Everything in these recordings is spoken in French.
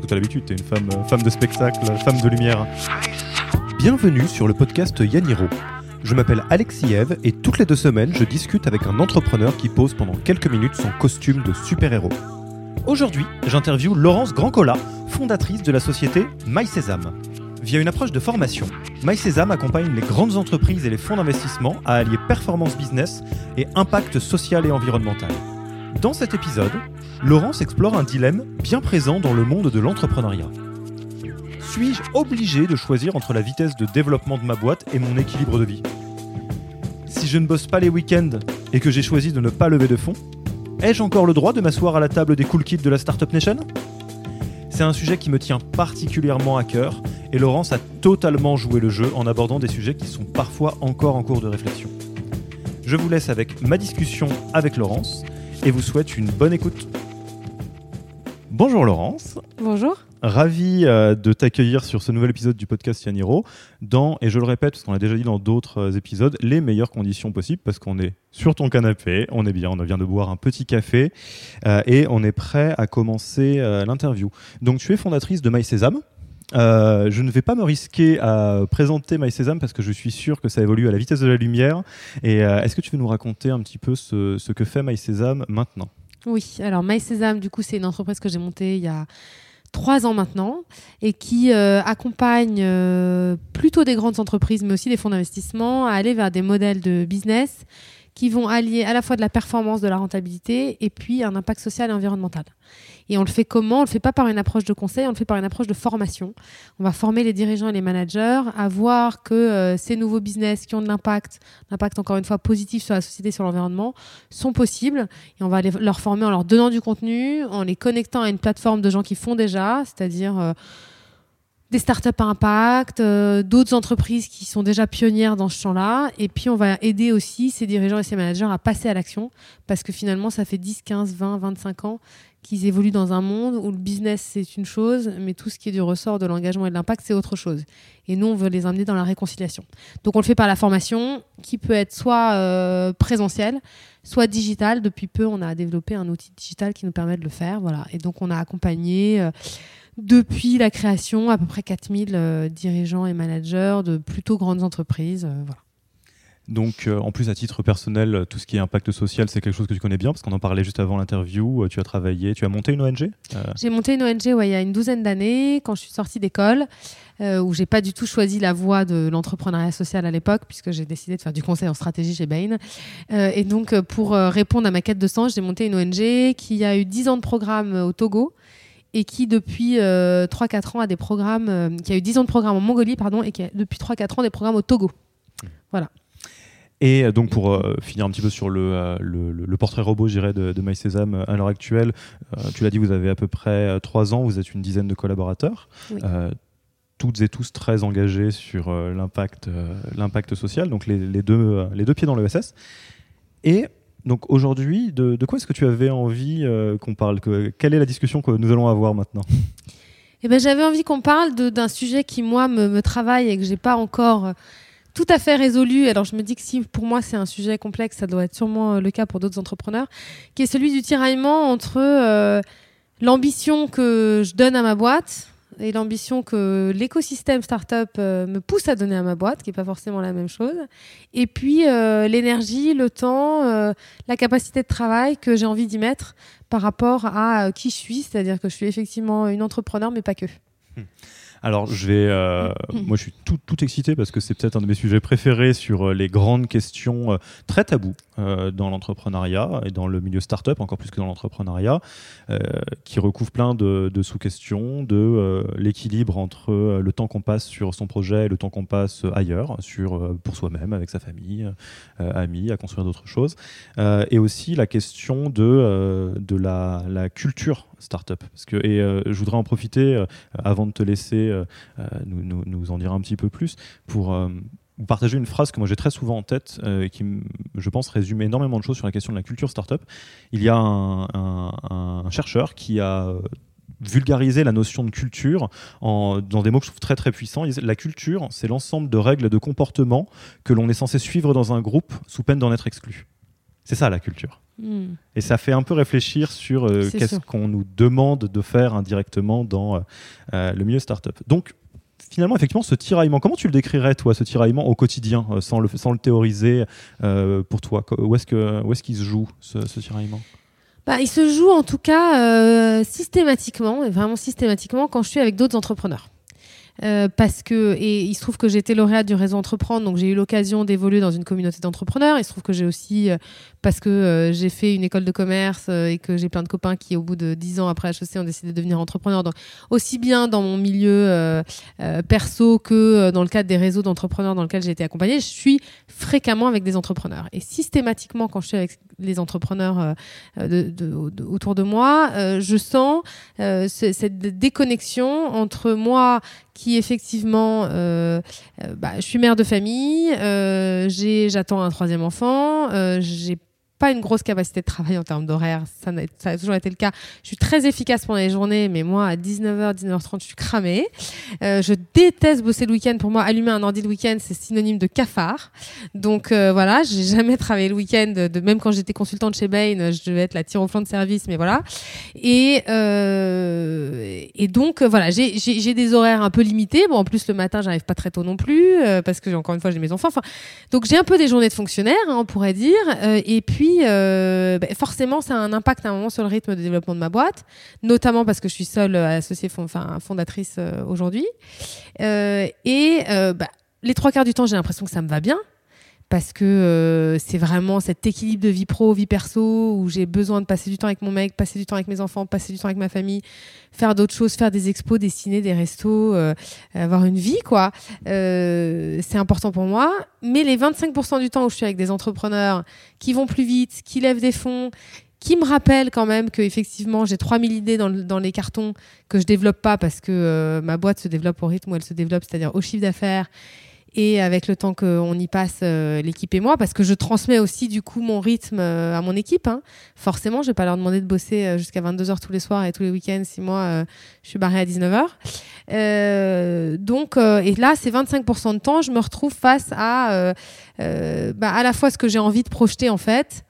que tu as l'habitude, tu es une femme, euh, femme de spectacle, femme de lumière. Bienvenue sur le podcast Yaniro. Je m'appelle Alexis Eve et toutes les deux semaines, je discute avec un entrepreneur qui pose pendant quelques minutes son costume de super-héros. Aujourd'hui, j'interviewe Laurence Grandcola, fondatrice de la société MySésame. Via une approche de formation, MySésame accompagne les grandes entreprises et les fonds d'investissement à allier performance business et impact social et environnemental. Dans cet épisode, Laurence explore un dilemme bien présent dans le monde de l'entrepreneuriat. Suis-je obligé de choisir entre la vitesse de développement de ma boîte et mon équilibre de vie? Si je ne bosse pas les week-ends et que j'ai choisi de ne pas lever de fonds, ai-je encore le droit de m'asseoir à la table des cool kids de la Startup Nation? C'est un sujet qui me tient particulièrement à cœur et Laurence a totalement joué le jeu en abordant des sujets qui sont parfois encore en cours de réflexion. Je vous laisse avec ma discussion avec Laurence et vous souhaite une bonne écoute. Bonjour Laurence. Bonjour. Ravi euh, de t'accueillir sur ce nouvel épisode du podcast Yaniro dans, et je le répète parce qu'on l'a déjà dit dans d'autres euh, épisodes, les meilleures conditions possibles parce qu'on est sur ton canapé, on est bien, on vient de boire un petit café euh, et on est prêt à commencer l'interview. Donc tu es fondatrice de MySésame. je ne vais pas me risquer à présenter MySésame parce que je suis sûr que ça évolue à la vitesse de la lumière. Et est-ce que tu veux nous raconter un petit peu ce, ce que fait MySésame maintenant? Oui, alors MySésame, du coup, c'est une entreprise que j'ai montée il y a trois ans maintenant et qui euh, accompagne euh, plutôt des grandes entreprises, mais aussi des fonds d'investissement à aller vers des modèles de business qui vont allier à la fois de la performance, de la rentabilité et puis un impact social et environnemental. Et on le fait comment? On le fait pas par une approche de conseil, on le fait par une approche de formation. On va former les dirigeants et les managers à voir que euh, ces nouveaux business qui ont de l'impact, l'impact encore une fois positif sur la société, sur l'environnement, sont possibles. Et on va les, leur former en leur donnant du contenu, en les connectant à une plateforme de gens qui font déjà, c'est-à-dire euh, des startups à impact, euh, d'autres entreprises qui sont déjà pionnières dans ce champ-là. Et puis, on va aider aussi ces dirigeants et ces managers à passer à l'action parce que finalement, ça fait 10, 15, 20, 25 ans qu'ils évoluent dans un monde où le business, c'est une chose, mais tout ce qui est du ressort de l'engagement et de l'impact, c'est autre chose. Et nous, on veut les emmener dans la réconciliation. Donc, on le fait par la formation qui peut être soit euh, présentielle, soit digitale. Depuis peu, on a développé un outil digital qui nous permet de le faire. Voilà. Et donc, on a accompagné. Euh, depuis la création, à peu près 4000 euh, dirigeants et managers de plutôt grandes entreprises. voilà. Donc, euh, en plus, à titre personnel, tout ce qui est impact social, c'est quelque chose que tu connais bien, parce qu'on en parlait juste avant l'interview. Euh, tu as travaillé, tu as monté une ONG euh, J'ai monté une ONG ouais, il y a une douzaine d'années, quand je suis sortie d'école, où j'ai pas du tout choisi la voie de l'entrepreneuriat social à l'époque, puisque j'ai décidé de faire du conseil en stratégie chez Bain. et donc, pour répondre à ma quête de sens, j'ai monté une ONG qui a eu 10 ans de programme au Togo et qui depuis 3-4 ans a des programmes, qui a eu 10 ans de programme en Mongolie, pardon, et qui a depuis 3-4 ans des programmes au Togo. Mmh. Voilà. Et donc pour euh, finir un petit peu sur le, euh, le, portrait robot, je de, de MySésame euh, à l'heure actuelle, tu l'as dit, vous avez à peu près trois ans, vous êtes une dizaine de collaborateurs. toutes et tous très engagés sur l'impact, l'impact social, donc les, les, deux, les deux pieds dans l'ESS. Et donc aujourd'hui, de, quoi est-ce que tu avais envie qu'on parle que, Quelle est la discussion que nous allons avoir maintenant? Eh ben, J'avais envie qu'on parle d'un sujet qui, moi, me, travaille et que j'ai pas encore tout à fait résolu. Alors je me dis que si pour moi c'est un sujet complexe, ça doit être sûrement euh, le cas pour d'autres entrepreneurs, qui est celui du tiraillement entre euh, l'ambition que je donne à ma boîte et l'ambition que l'écosystème startup euh, me pousse à donner à ma boîte, qui n'est pas forcément la même chose, et puis l'énergie, le temps, la capacité de travail que j'ai envie d'y mettre par rapport à qui je suis, c'est-à-dire que je suis effectivement une entrepreneur, mais pas que. Hmm. Alors, je vais. Euh, moi, je suis tout, tout excité parce que c'est peut-être un de mes sujets préférés sur euh, les grandes questions euh, très taboues dans l'entrepreneuriat et dans le milieu startup, encore plus que dans l'entrepreneuriat, qui recouvre plein de, sous-questions, de l'équilibre entre le temps qu'on passe sur son projet et le temps qu'on passe ailleurs, sur, pour soi-même, avec sa famille, amis, à construire d'autres choses. et aussi la question de, de la, la culture startup. Parce que, et je voudrais en profiter, avant de te laisser euh, euh, nous, en dire un petit peu plus pour euh, vous partager une phrase que moi j'ai très souvent en tête et qui, je pense, résume énormément de choses sur la question de la culture startup. Il y a un, chercheur qui a vulgarisé la notion de culture dans des mots que je trouve très très puissants. La culture, c'est l'ensemble de règles de comportement que l'on est censé suivre dans un groupe sous peine d'en être exclu. C'est ça la culture. Et ça fait un peu réfléchir sur euh, qu'est-ce qu'on nous demande de faire indirectement dans euh, euh, le milieu startup. Donc, finalement, effectivement, ce tiraillement, comment tu le décrirais, toi, ce tiraillement au quotidien, sans, le, sans le théoriser euh, pour toi? Où est-ce que- où est-ce qu'il se joue, ce, ce tiraillement? Bah, il se joue en tout cas systématiquement, et vraiment systématiquement, quand je suis avec d'autres entrepreneurs. Euh, parce que, et il se trouve que été lauréate du réseau Entreprendre, donc j'ai eu l'occasion d'évoluer dans une communauté d'entrepreneurs. Il se trouve que j'ai aussi, euh, parce que euh, j'ai fait une école de commerce euh, et que j'ai plein de copains qui, au bout de 10 ans après HEC, ont décidé de devenir entrepreneurs. Donc, aussi bien dans mon milieu perso que dans le cadre des réseaux d'entrepreneurs dans lesquels j'ai été accompagnée, je suis fréquemment avec des entrepreneurs. Et systématiquement, quand je suis avec les entrepreneurs euh, autour de moi, euh, je sens euh, ce- cette déconnexion entre moi qui effectivement, bah, je suis mère de famille, j'attends un troisième enfant, j'ai pas une grosse capacité de travail en termes d'horaire, ça, a toujours été le cas. Je suis très efficace pendant les journées, mais moi à 19h, 19h30, je suis cramée. Euh, je déteste bosser le week-end. Pour moi, allumer un ordi le week-end, c'est synonyme de cafard. Donc euh, voilà, j'ai jamais travaillé le week-end. Même quand j'étais consultante chez Bain, je devais être la tire au flanc de service, mais voilà. Et, euh, et donc euh, voilà, j'ai- des horaires un peu limités. Bon, en plus le matin, j'arrive pas très tôt non plus parce que encore une fois, j'ai mes enfants. Donc j'ai un peu des journées de fonctionnaire, hein, on pourrait dire. Et puis euh, ben, forcément, ça a un impact à un moment sur le rythme de développement de ma boîte, notamment parce que je suis seule euh, associée, fond- fondatrice euh, aujourd'hui. Et bah, les trois quarts du temps, j'ai l'impression que ça me va bien. Parce que euh, c'est vraiment cet équilibre de vie pro, vie perso, où j'ai besoin de passer du temps avec mon mec, passer du temps avec mes enfants, passer du temps avec ma famille, faire d'autres choses, faire des expos, dessiner, des restos, euh, avoir une vie, quoi. Euh, c'est important pour moi. Mais les 25% du temps où je suis avec des entrepreneurs qui vont plus vite, qui lèvent des fonds, qui me rappellent quand même que effectivement j'ai 3000 idées dans, dans les cartons que je développe pas parce que ma boîte se développe au rythme où elle se développe, c'est-à-dire au chiffre d'affaires et avec le temps qu'on y passe, euh, l'équipe et moi, parce que je transmets aussi du coup mon rythme euh, à mon équipe. hein. Forcément, je vais pas leur demander de bosser euh, jusqu'à 22h tous les soirs et tous les week-ends si moi je suis barrée à 19h. Euh, donc, et là, c'est 25% de temps, je me retrouve face à bah, à la fois ce que j'ai envie de projeter en fait,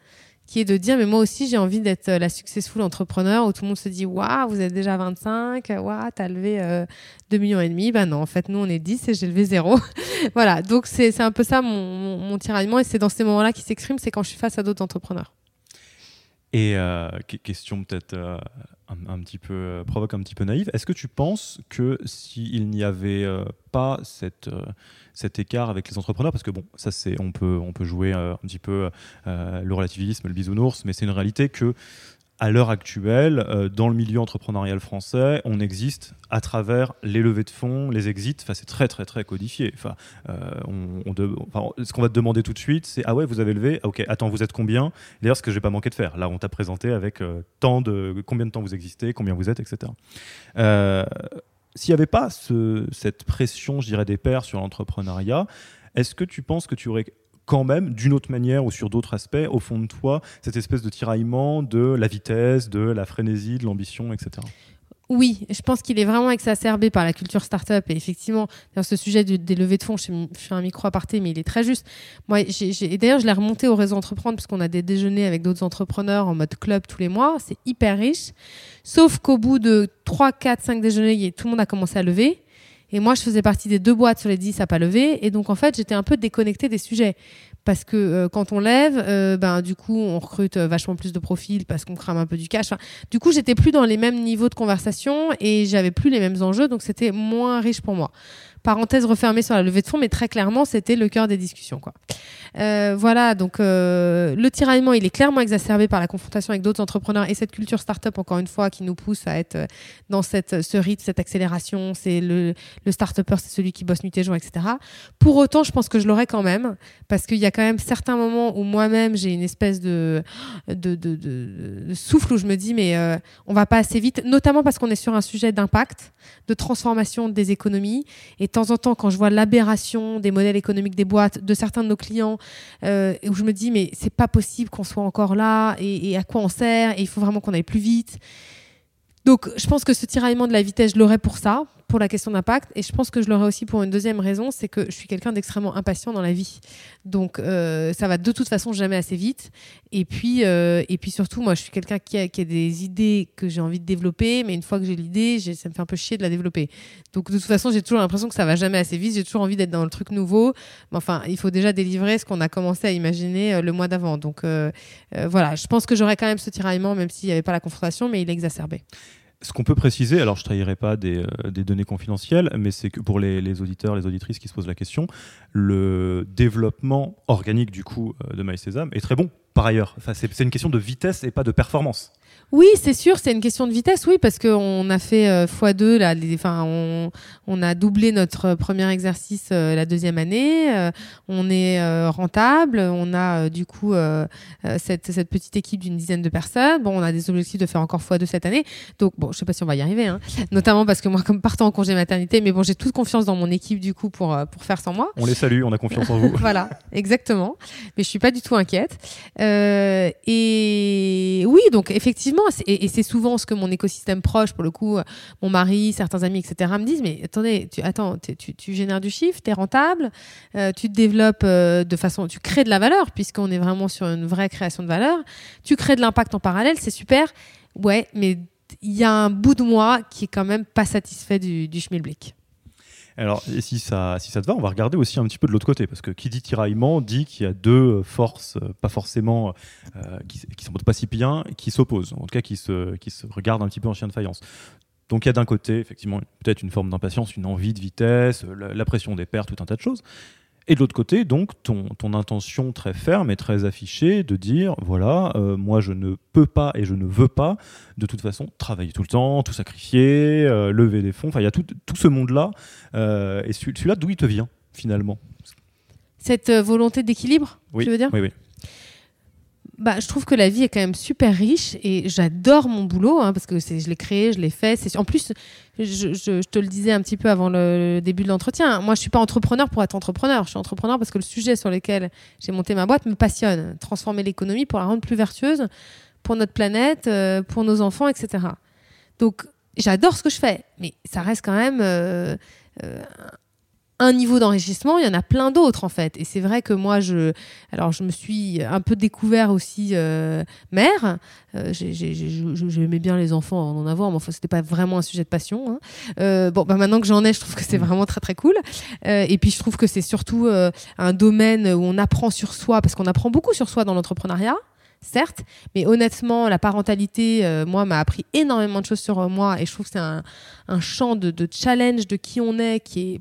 qui est de dire mais moi aussi j'ai envie d'être euh, la successful entrepreneur où tout le monde se dit waouh vous êtes déjà 25 waouh t'as levé euh, 2 millions et demi. Bah non en fait nous on est 10 et j'ai levé zéro. Voilà. Donc c'est un peu ça mon, tiraillement et c'est dans ces moments là qui s'exprime c'est quand je suis face à d'autres entrepreneurs. Et euh, que- question peut-être euh, un, petit peu provoque un petit peu naïve. Est-ce que tu penses que s'il n'y avait pas cette, cet écart avec les entrepreneurs, parce que bon, ça c'est on peut on peut jouer euh, un petit peu euh, le relativisme, le bisounours, mais c'est une réalité que à l'heure actuelle, euh, dans le milieu entrepreneurial français, on existe à travers les levées de fonds, les exits. Enfin, c'est très, très, très codifié. Enfin, euh, on, de- ce qu'on va te demander tout de suite, c'est Ah ouais, vous avez levé Ok, attends, vous êtes combien? D'ailleurs, ce que je n'ai pas manqué de faire. Là, on t'a présenté avec euh, tant de, combien de temps vous existez, combien vous êtes, etc. S'il n'y avait pas ce- cette pression, je dirais, des pairs sur l'entrepreneuriat, est-ce que tu penses que tu aurais quand même, d'une autre manière ou sur d'autres aspects, au fond de toi, cette espèce de tiraillement de la vitesse, de la frénésie, de l'ambition, etc. Oui, je pense qu'il est vraiment exacerbé par la culture startup. Et effectivement, ce sujet des levées de fonds, je fais, un micro aparté, mais il est très juste. Moi, et d'ailleurs, je l'ai remonté au réseau Entreprendre, parce qu'on a des déjeuners avec d'autres entrepreneurs en mode club tous les mois. C'est hyper riche. Sauf qu'au bout de 3, 4, 5 déjeuners, tout le monde a commencé à lever. Et moi, je faisais partie des deux boîtes sur les 10 à pas lever. Et donc, en fait, j'étais un peu déconnectée des sujets. Parce que euh, quand on lève, euh, ben, du coup, on recrute euh, vachement plus de profils parce qu'on crame un peu du cash. Du coup, j'étais plus dans les mêmes niveaux de conversation et j'avais plus les mêmes enjeux, donc c'était moins riche pour moi. Parenthèse refermée sur la levée de fonds, mais très clairement, c'était le cœur des discussions. Euh, voilà, donc euh, le tiraillement, il est clairement exacerbé par la confrontation avec d'autres entrepreneurs et cette culture startup, encore une fois, qui nous pousse à être euh, dans cette, ce rythme, cette accélération. C'est le, le start-upper, c'est celui qui bosse nuit et jour, etc. Pour autant, je pense que je l'aurai quand même, parce qu'il y a quand même certains moments où moi-même, j'ai une espèce de, de, de, souffle où je me dis, mais euh, on va pas assez vite, notamment parce qu'on est sur un sujet d'impact, de transformation des économies. Et temps en temps, quand je vois l'aberration des modèles économiques des boîtes, de certains de nos clients, euh, où je me dis, mais c'est pas possible qu'on soit encore là, et, à quoi on sert, et il faut vraiment qu'on aille plus vite. Donc, je pense que ce tiraillement de la vitesse, je l'aurai pour ça, pour la question d'impact et je pense que je l'aurai aussi pour une deuxième raison, c'est que je suis quelqu'un d'extrêmement impatient dans la vie. Donc euh, ça va de toute façon jamais assez vite. Et puis, euh, et puis surtout, moi je suis quelqu'un qui a, des idées que j'ai envie de développer, mais une fois que j'ai l'idée, ça me fait un peu chier de la développer. Donc de toute façon, j'ai toujours l'impression que ça va jamais assez vite. J'ai toujours envie d'être dans le truc nouveau. Mais enfin, il faut déjà délivrer ce qu'on a commencé à imaginer euh, le mois d'avant. Donc voilà, je pense que j'aurais quand même ce tiraillement, même s'il n'y avait pas la confrontation, mais il est exacerbé. Ce qu'on peut préciser, alors je ne trahirai pas des, euh, des, données confidentielles, mais c'est que pour les, les, auditeurs, les auditrices qui se posent la question, le développement organique du coup euh, de MySesame est très bon par ailleurs. Enfin, c'est une question de vitesse et pas de performance. Oui, c'est sûr, c'est une question de vitesse, oui, parce qu'on a fait euh, x2, là, enfin, on, on, a doublé notre premier exercice euh, la deuxième année, euh, on est rentable, on a du coup cette, cette, petite équipe d'une dizaine de personnes. Bon, on a des objectifs de faire encore x2 cette année, donc bon, je sais pas si on va y arriver, hein. notamment parce que moi, comme partant en congé maternité, mais bon, j'ai toute confiance dans mon équipe du coup pour, pour faire sans moi. On les salue, on a confiance en vous. voilà, exactement, mais je suis pas du tout inquiète. et oui, donc effectivement, et, c'est souvent ce que mon écosystème proche, pour le coup, mon mari, certains amis, etc., me disent, mais attendez, tu, attends, tu, génères du chiffre, tu es rentable, euh, tu te développes euh, de façon, tu crées de la valeur, puisqu'on est vraiment sur une vraie création de valeur, tu crées de l'impact en parallèle, c'est super, ouais, mais il y a un bout de moi qui est quand même pas satisfait du, du schmilblick. Alors, si ça, si ça te va, on va regarder aussi un petit peu de l'autre côté, parce que qui dit tiraillement dit qu'il y a deux forces, euh, pas forcément, euh, qui, qui sont pas si bien, qui s'opposent, en tout cas qui se, qui se regardent un petit peu en chien de faïence. Donc il y a d'un côté, effectivement, peut-être une forme d'impatience, une envie de vitesse, la, pression des pertes, tout un tas de choses. Et de l'autre côté, donc, ton, ton, intention très ferme et très affichée de dire, voilà, euh, moi je ne peux pas et je ne veux pas, de toute façon, travailler tout le temps, tout sacrifier, euh, lever des fonds. Enfin, il y a tout, tout ce monde-là. Euh, et celui-là, d'où il te vient, finalement? Cette volonté d'équilibre, oui, tu veux dire? Oui, oui bah, je trouve que la vie est quand même super riche et j'adore mon boulot hein, parce que je l'ai créé, je l'ai fait. En plus, je, te le disais un petit peu avant le début de l'entretien. Moi, je suis pas entrepreneur pour être entrepreneur. Je suis entrepreneur parce que le sujet sur lequel j'ai monté ma boîte me passionne. Transformer l'économie pour la rendre plus vertueuse pour notre planète, euh, pour nos enfants, etc. Donc, j'adore ce que je fais, mais ça reste quand même euh, euh, un niveau d'enrichissement, il y en a plein d'autres en fait. Et c'est vrai que moi, je, alors je me suis un peu découvert aussi euh, mère. Euh, J'aimais bien les enfants, en avoir, mais enfin, c'était pas vraiment un sujet de passion. Hein. Euh, bon, bah, maintenant que j'en ai, je trouve que c'est vraiment très très cool. Et puis je trouve que c'est surtout un domaine où on apprend sur soi, parce qu'on apprend beaucoup sur soi dans l'entrepreneuriat certes, mais honnêtement, la parentalité, moi, m'a appris énormément de choses sur moi et je trouve que c'est un, un, champ de, de, challenge de qui on est qui est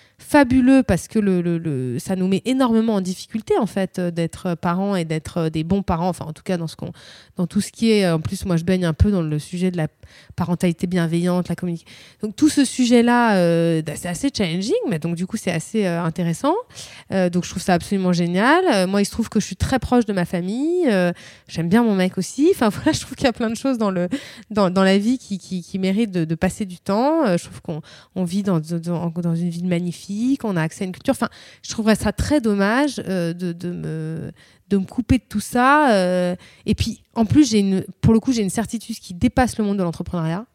fabuleux parce que le, le, ça nous met énormément en difficulté en fait euh, d'être parents et d'être euh, des bons parents. Enfin en tout cas dans ce qu'on dans tout ce qui est en plus moi je baigne un peu dans le sujet de la parentalité bienveillante la communication donc tout ce sujet là euh, bah, c'est assez challenging mais donc du coup c'est assez intéressant. Donc je trouve ça absolument génial. Moi il se trouve que je suis très proche de ma famille j'aime bien mon mec aussi. Enfin voilà je trouve qu'il y a plein de choses dans le dans, dans la vie qui, qui, qui méritent de, passer du temps. Je trouve qu'on on vit dans, dans une ville magnifique qu'on a accès à une culture. Je trouverais ça très dommage euh, de, de, me, de me couper de tout ça. Euh. et puis, en plus, j'ai une, pour le coup, j'ai une certitude qui dépasse le monde de l'entrepreneuriat,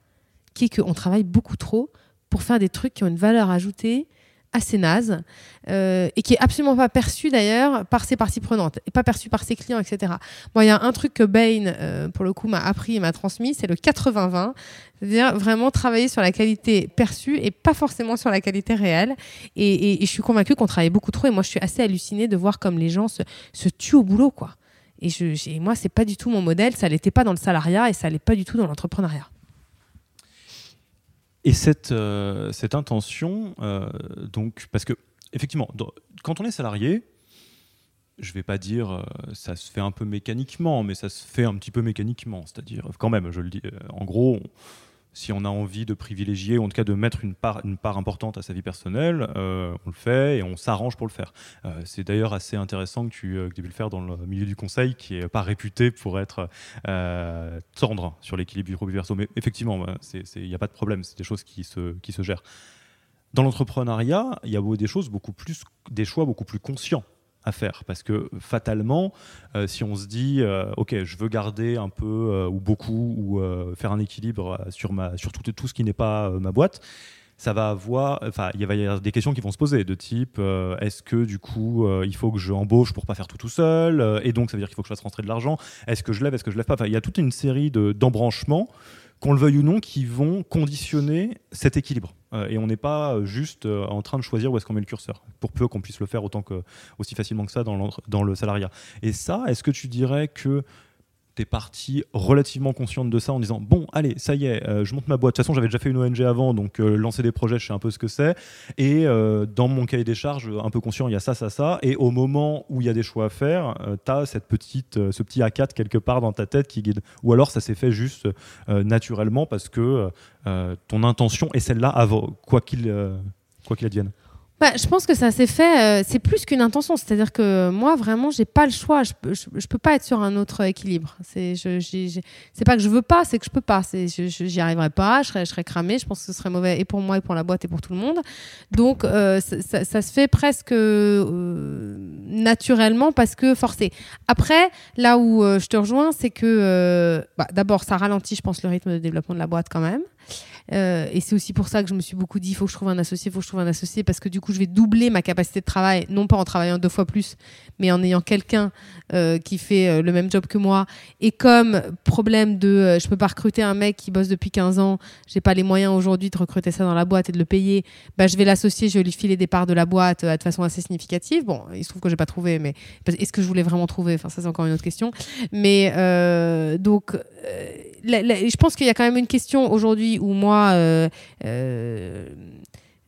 qui est qu'on travaille beaucoup trop pour faire des trucs qui ont une valeur ajoutée assez naze euh, et qui est absolument pas perçu d'ailleurs par ses parties prenantes et pas perçu par ses clients, etc. Moi, il y a un truc que Bain, euh, pour le coup, m'a appris et m'a transmis, c'est le 80-20, c'est-à-dire vraiment travailler sur la qualité perçue et pas forcément sur la qualité réelle. Et, je suis convaincue qu'on travaille beaucoup trop et moi, je suis assez hallucinée de voir comme les gens se, tuent au boulot, quoi. Et moi, c'est pas du tout mon modèle, ça l'était pas dans le salariat et ça l'est pas du tout dans l'entrepreneuriat. Et cette, euh, intention, euh, donc, parce que, effectivement, quand on est salarié, je vais pas dire euh, ça se fait un peu mécaniquement, mais ça se fait un petit peu mécaniquement. C'est-à-dire, quand même, je le dis, en gros, si on a envie de privilégier, ou en tout cas de mettre une part, importante à sa vie personnelle, euh, on le fait et on s'arrange pour le faire. Euh, c'est d'ailleurs assez intéressant que tu, euh, que tu aies pu le faire dans le milieu du conseil, qui n'est pas réputé pour être tendre sur l'équilibre du pro verso. Mais effectivement, il n'y a pas de problème, c'est des choses qui se, qui se gèrent. Dans l'entrepreneuriat, il y a des choses beaucoup plus, des choix beaucoup plus conscients à faire. Parce que fatalement euh, si on se dit euh, ok je veux garder un peu euh, ou beaucoup ou faire un équilibre sur ma sur tout, tout ce qui n'est pas ma boîte ça va avoir, enfin, il va y avoir des questions qui vont se poser de type est-ce que du coup il faut que je embauche pour pas faire tout tout seul et donc ça veut dire qu'il faut que je fasse rentrer de l'argent Est-ce que je lève Est-ce que je lève pas Enfin, il y a toute une série de d'embranchements qu'on le veuille ou non, qui vont conditionner cet équilibre. et on n'est pas juste en train de choisir où est-ce qu'on met le curseur, pour peu qu'on puisse le faire autant que, aussi facilement que ça dans, dans le salariat. Et ça, est-ce que tu dirais que tu es partie relativement consciente de ça en disant bon allez ça y est euh, je monte ma boîte. De toute façon j'avais déjà fait une ONG avant donc euh, lancer des projets je sais un peu ce que c'est. Et euh, dans mon cahier des charges un peu conscient il y a ça ça ça. Et au moment où il y a des choix à faire tu as cette petite ce petit A4 quelque part dans ta tête qui guide. Ou alors ça s'est fait juste naturellement parce que ton intention est celle-là quoi qu'il quoi qu'il advienne bah, je pense que ça s'est fait, euh, c'est plus qu'une intention. C'est-à-dire que moi, vraiment, j'ai pas le choix. Je peux, peux pas être sur un autre équilibre. C'est, c'est pas que je veux pas, c'est que je peux pas. J'y arriverai pas. Je serais, je cramée. Je pense que ce serait mauvais et pour moi et pour la boîte et pour tout le monde. Donc, euh, ça, ça, se fait presque euh, naturellement parce que forcé. Après, là où je te rejoins, c'est que bah, d'abord, ça ralentit, je pense, le rythme de développement de la boîte quand même. Euh, et c'est aussi pour ça que je me suis beaucoup dit, il faut que je trouve un associé, il faut que je trouve un associé, parce que du coup, je vais doubler ma capacité de travail, non pas en travaillant deux fois plus, mais en ayant quelqu'un euh, qui fait euh, le même job que moi. Et comme problème de, je peux pas recruter un mec qui bosse depuis 15 ans, j'ai pas les moyens aujourd'hui de recruter ça dans la boîte et de le payer, bah, je vais l'associer, je vais lui filer des parts de la boîte de façon assez significative. Bon, il se trouve que j'ai pas trouvé, mais est-ce que je voulais vraiment trouver? Enfin, ça, c'est encore une autre question. Mais donc, je pense qu'il y a quand même une question aujourd'hui où moi, euh, euh,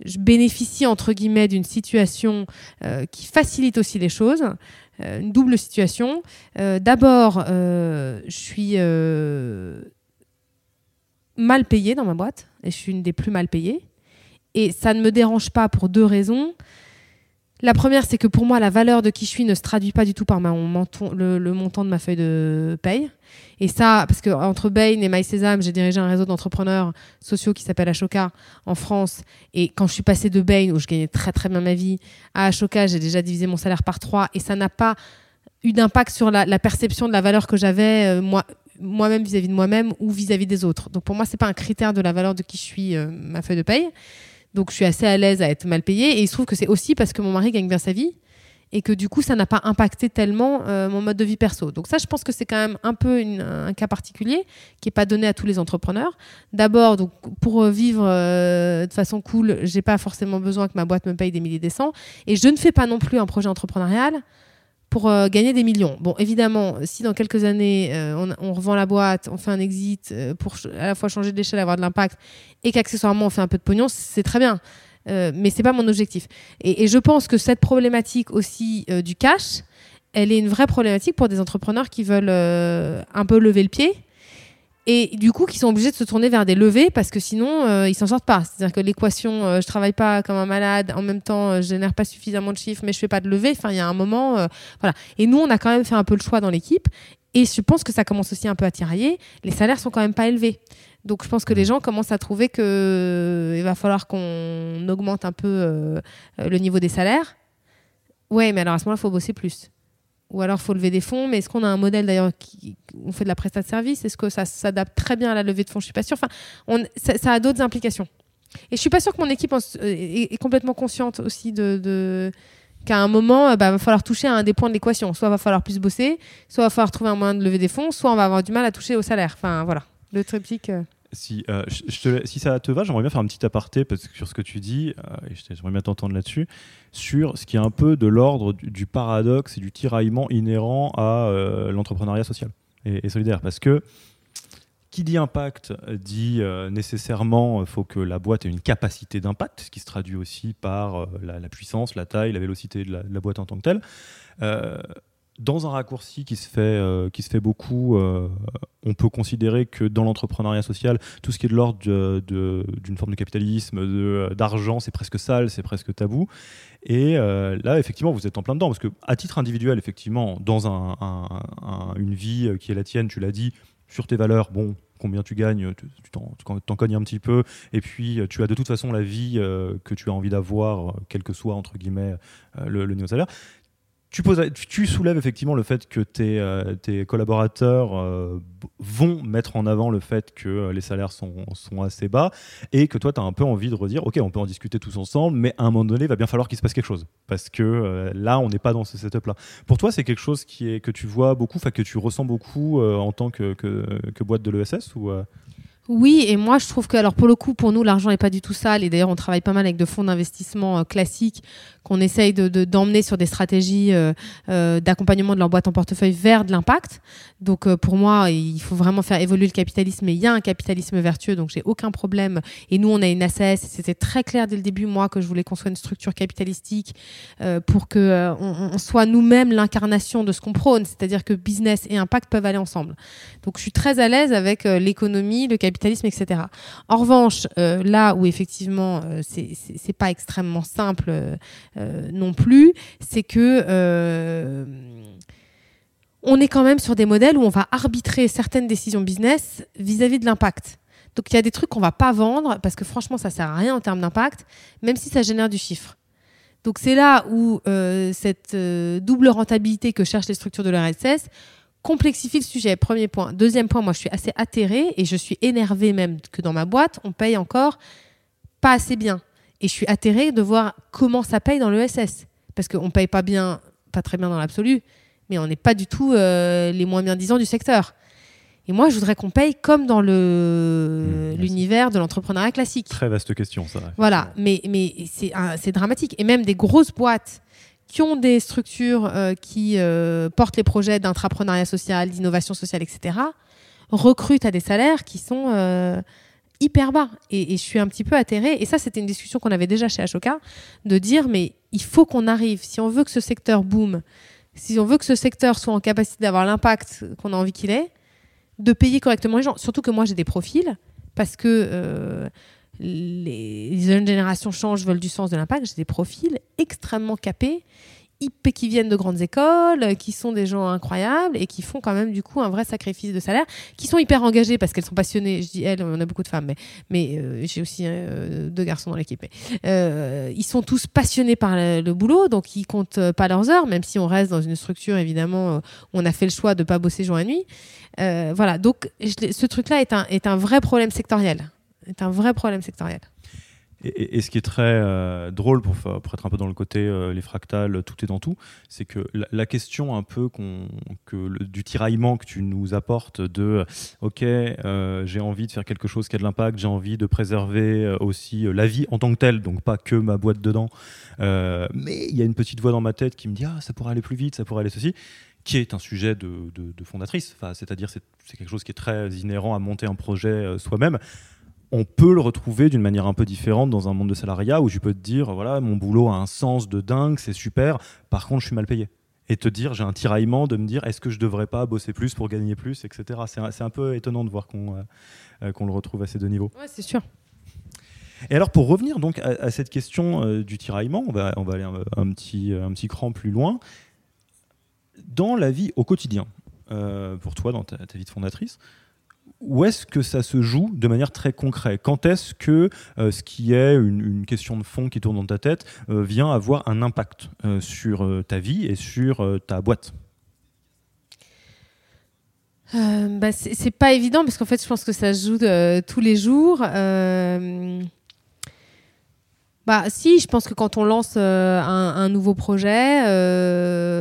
je bénéficie entre guillemets d'une situation euh, qui facilite aussi les choses, une double situation. D'abord, je suis mal payée dans ma boîte et je suis une des plus mal payées. Et ça ne me dérange pas pour deux raisons. La première, c'est que pour moi, la valeur de qui je suis ne se traduit pas du tout par le, montant de ma feuille de paye. Et ça, parce que entre Bain et MySesame, j'ai dirigé un réseau d'entrepreneurs sociaux qui s'appelle Ashoka en France. Et quand je suis passée de Bain, où je gagnais très très bien ma vie, à Ashoka, j'ai déjà divisé mon salaire par trois. Et ça n'a pas eu d'impact sur la, perception de la valeur que j'avais euh, moi moi-même vis-à-vis de moi-même ou vis-à-vis des autres. Donc pour moi, c'est pas un critère de la valeur de qui je suis, ma feuille de paye. Donc je suis assez à l'aise à être mal payée. Et il se trouve que c'est aussi parce que mon mari gagne bien sa vie et que du coup ça n'a pas impacté tellement euh, mon mode de vie perso. Donc ça je pense que c'est quand même un peu un cas particulier qui n'est pas donné à tous les entrepreneurs. D'abord donc pour euh, vivre euh, de façon cool, j'ai pas forcément besoin que ma boîte me paye des milliers des cents et je ne fais pas non plus un projet entrepreneurial pour euh, gagner des millions. Bon, évidemment, si dans quelques années, euh, on, revend la boîte, on fait un exit euh, pour à la fois changer d'échelle, avoir de l'impact, et qu'accessoirement on fait un peu de pognon, c'est très bien. mais c'est pas mon objectif. Et, et, je pense que cette problématique aussi du cash, elle est une vraie problématique pour des entrepreneurs qui veulent un peu lever le pied et du coup qui sont obligés de se tourner vers des levées parce que sinon euh, ils s'en sortent pas. C'est-à-dire que l'équation euh, je travaille pas comme un malade, en même temps euh, je génère pas suffisamment de chiffres mais je fais pas de levée, enfin il y a un moment voilà. Et nous on a quand même fait un peu le choix dans l'équipe et je pense que ça commence aussi un peu à tirailler, les salaires sont quand même pas élevés. Donc je pense que les gens commencent à trouver que il va falloir qu'on augmente un peu le niveau des salaires. Ouais, mais alors à ce moment-là, il faut bosser plus ou alors faut lever des fonds. Mais est-ce qu'on a un modèle d'ailleurs qui on fait de la prestation de service? Est-ce que ça s'adapte très bien à la levée de fonds? Je suis pas sûre. Enfin, ça, a d'autres implications. Et je suis pas sûre que mon équipe euh, est, complètement consciente aussi de, qu'à un moment, il euh, bah, va falloir toucher à un des points de l'équation. Soit va falloir plus bosser, soit va falloir trouver un moyen de lever des fonds, soit on va avoir du mal à toucher au salaire. Enfin voilà, le triptyque. Euh. Si, je, si ça te va, j'aimerais bien faire un petit aparté parce que sur ce que tu dis, et j'aimerais bien t'entendre là-dessus sur ce qui est un peu de l'ordre du, paradoxe et du tiraillement inhérent à euh, l'entrepreneuriat social et, solidaire. Parce que qui dit impact dit euh, nécessairement il faut que la boîte ait une capacité d'impact, ce qui se traduit aussi par euh, la, puissance, la taille, la vélocité de la, boîte en tant que telle dans un raccourci qui se fait, euh, qui se fait beaucoup, euh, on peut considérer que dans l'entrepreneuriat social, tout ce qui est de l'ordre d'une forme de capitalisme, euh, d'argent, c'est presque sale, c'est presque tabou. Et là, effectivement, vous êtes en plein dedans, parce que à titre individuel, effectivement, dans une vie qui est la tienne, tu l'as dit, sur tes valeurs, bon, combien tu gagnes, tu t'en cognes un petit peu, et puis tu as de toute façon la vie que tu as envie d'avoir, quel que soit, entre guillemets, le, le néo-salaire tu, soulèves effectivement le fait que tes, euh, collaborateurs euh, vont mettre en avant le fait que euh, les salaires sont, assez bas et que toi, tu as un peu envie de redire, OK, on peut en discuter tous ensemble, mais à un moment donné, il va bien falloir qu'il se passe quelque chose. Parce que là, on n'est pas dans ce setup-là. Pour toi, c'est quelque chose qui est, que tu vois beaucoup, que tu ressens beaucoup en tant que, boîte de l'ESS oui, et moi je trouve que, alors pour le coup, pour nous, l'argent n'est pas du tout sale. Et d'ailleurs, on travaille pas mal avec de fonds d'investissement euh, classiques qu'on essaye d'emmener de, sur des stratégies euh, euh, d'accompagnement de leur boîte en portefeuille vers de l'impact. Donc pour moi, il faut vraiment faire évoluer le capitalisme. Et il y a un capitalisme vertueux, donc j'ai aucun problème. Et nous, on a une SAS. C'était très clair dès le début, moi, que je voulais qu'on soit une structure capitalistique pour que on, soit nous-mêmes l'incarnation de ce qu'on prône, c'est-à-dire que business et impact peuvent aller ensemble. Donc je suis très à l'aise avec l'économie, le capitalisme, etc. En revanche, là où effectivement c'est pas extrêmement simple euh, non plus, c'est que euh, on est quand même sur des modèles où on va arbitrer certaines décisions business vis-à-vis de l'impact. Donc il y a des trucs qu'on va pas vendre parce que franchement ça sert à rien en termes d'impact, même si ça génère du chiffre. Donc c'est là où euh, cette double rentabilité que cherchent les structures de l'RSS complexifie le sujet. Premier point. Deuxième point, moi je suis assez atterrée et je suis énervée même que dans ma boîte on paye encore pas assez bien. Et je suis atterrée de voir comment ça paye dans l'ESS. Parce qu'on ne paye pas bien, pas très bien dans l'absolu, mais on n'est pas du tout euh, les moins bien disants du secteur. Et moi, je voudrais qu'on paye comme dans le mmh, l'univers de l'entrepreneuriat classique. Très vaste question, ça. Voilà, mais, mais c'est dramatique. Et même des grosses boîtes qui ont des structures euh, qui euh, portent les projets d'intrapreneuriat social, d'innovation sociale, etc., recrutent à des salaires qui sont hyper bas. Et, je suis un petit peu atterrée. Et ça, c'était une discussion qu'on avait déjà chez Ashoka, de dire, mais il faut qu'on arrive, si on veut que ce secteur boom, si on veut que ce secteur soit en capacité d'avoir l'impact qu'on a envie qu'il ait, de payer correctement les gens. Surtout que moi, j'ai des profils, parce que euh, les jeunes générations changent, veulent du sens de l'impact. J'ai des profils extrêmement capés qui viennent de grandes écoles, qui sont des gens incroyables et qui font quand même du coup un vrai sacrifice de salaire, qui sont hyper engagés parce qu'elles sont passionnées. Je dis elles, on a beaucoup de femmes, mais, euh, j'ai aussi euh, deux garçons dans l'équipe. Euh, ils sont tous passionnés par le, boulot, donc ils comptent pas leurs heures, même si on reste dans une structure évidemment où on a fait le choix de pas bosser jour et nuit. voilà, donc ce truc-là est un, est un vrai problème sectoriel. Est un vrai problème sectoriel. Et, ce qui est très euh, drôle pour, pour, être un peu dans le côté euh, les fractales, tout est dans tout, c'est que la, question un peu du tiraillement que tu nous apportes de ok, euh, j'ai envie de faire quelque chose qui a de l'impact, j'ai envie de préserver aussi la vie en tant que telle, donc pas que ma boîte dedans, mais il y a une petite voix dans ma tête qui me dit ah ça pourrait aller plus vite, ça pourrait aller ceci qui est un sujet de, fondatrice, c'est-à-dire c'est quelque chose qui est très inhérent à monter un projet soi-même on peut le retrouver d'une manière un peu différente dans un monde de salariat où je peux te dire voilà mon boulot a un sens de dingue c'est super par contre je suis mal payé. Et te dire j'ai un tiraillement de me dire est-ce que je devrais pas bosser plus pour gagner plus etc c'est un, peu étonnant de voir qu'on euh, euh, qu'on le retrouve à ces deux niveaux. Ouais c'est sûr. Et alors pour revenir donc à, cette question euh, du tiraillement on va, on va aller un, petit, un petit cran plus loin. Dans la vie au quotidien pour toi dans ta vie de fondatrice où est-ce que ça se joue de manière très concrète? Quand est-ce que euh, ce qui est une, question de fond qui tourne dans ta tête euh, vient avoir un impact euh, sur ta vie et sur ta boîte? Bah, c'est pas évident parce qu'en fait, je pense que ça se joue tous les jours. Bah si, je pense que quand on lance un, nouveau projet,